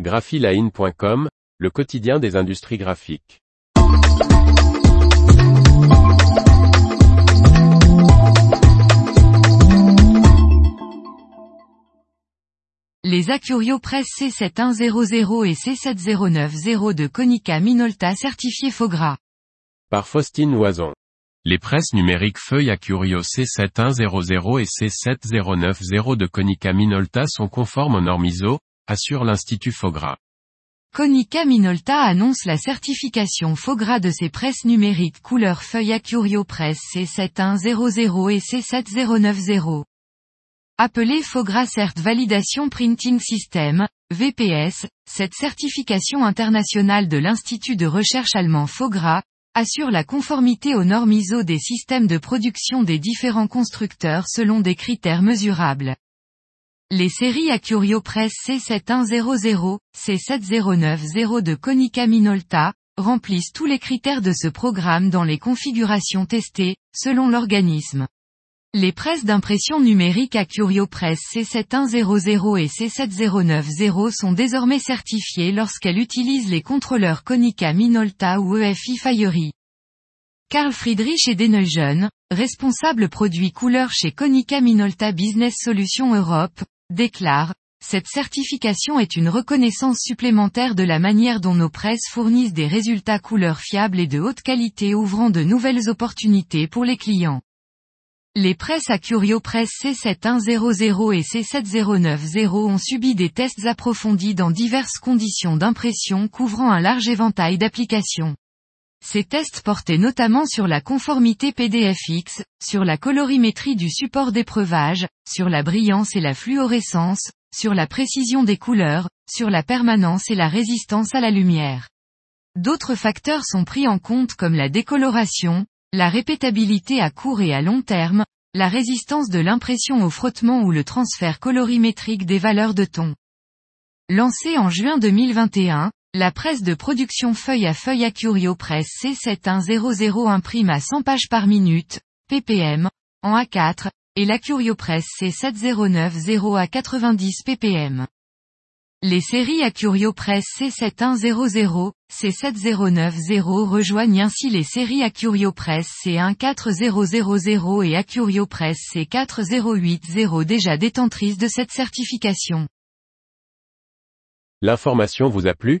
graphiline.com, le quotidien des industries graphiques. Les Acurio Press C7100 et C7090 de Konica Minolta certifiés faux gras. Par Faustine Loison. Les presses numériques feuilles Acurio C7100 et C7090 de Konica Minolta sont conformes aux normes ISO, assure l'Institut Fogras. Konica Minolta annonce la certification faux gras de ses presses numériques couleur feuille Acurio Press C7100 et C7090. Appelé Fogra Cert Validation Printing System, VPS, cette certification internationale de l'Institut de recherche allemand Fogra, assure la conformité aux normes ISO des systèmes de production des différents constructeurs selon des critères mesurables. Les séries Acurio Press C7100, C7090 de Konica Minolta, remplissent tous les critères de ce programme dans les configurations testées, selon l'organisme. Les presses d'impression numérique Acurio Press C7100 et C7090 sont désormais certifiées lorsqu'elles utilisent les contrôleurs Konica Minolta ou EFI Fiery. Karl Friedrich Edeneugen, responsable produit couleur chez Konica Minolta Business Solutions Europe, déclare, cette certification est une reconnaissance supplémentaire de la manière dont nos presses fournissent des résultats couleurs fiables et de haute qualité ouvrant de nouvelles opportunités pour les clients. Les presses Acurio Press C7100 et C7090 ont subi des tests approfondis dans diverses conditions d'impression couvrant un large éventail d'applications. Ces tests portaient notamment sur la conformité PDFX, sur la colorimétrie du support d'épreuvage, sur la brillance et la fluorescence, sur la précision des couleurs, sur la permanence et la résistance à la lumière. D'autres facteurs sont pris en compte comme la décoloration, la répétabilité à court et à long terme, la résistance de l'impression au frottement ou le transfert colorimétrique des valeurs de ton. Lancée en juin 2021, la presse de production feuille à feuille Acurio Press C7100 imprime à 100 pages par minute, ppm, en A4, et l'Acurio Press C7090 à 90 ppm. Les séries Acurio Press C7100, C7090 rejoignent ainsi les séries Acurio Press C14000 et Acurio Press C4080 déjà détentrices de cette certification. L'information vous a plu,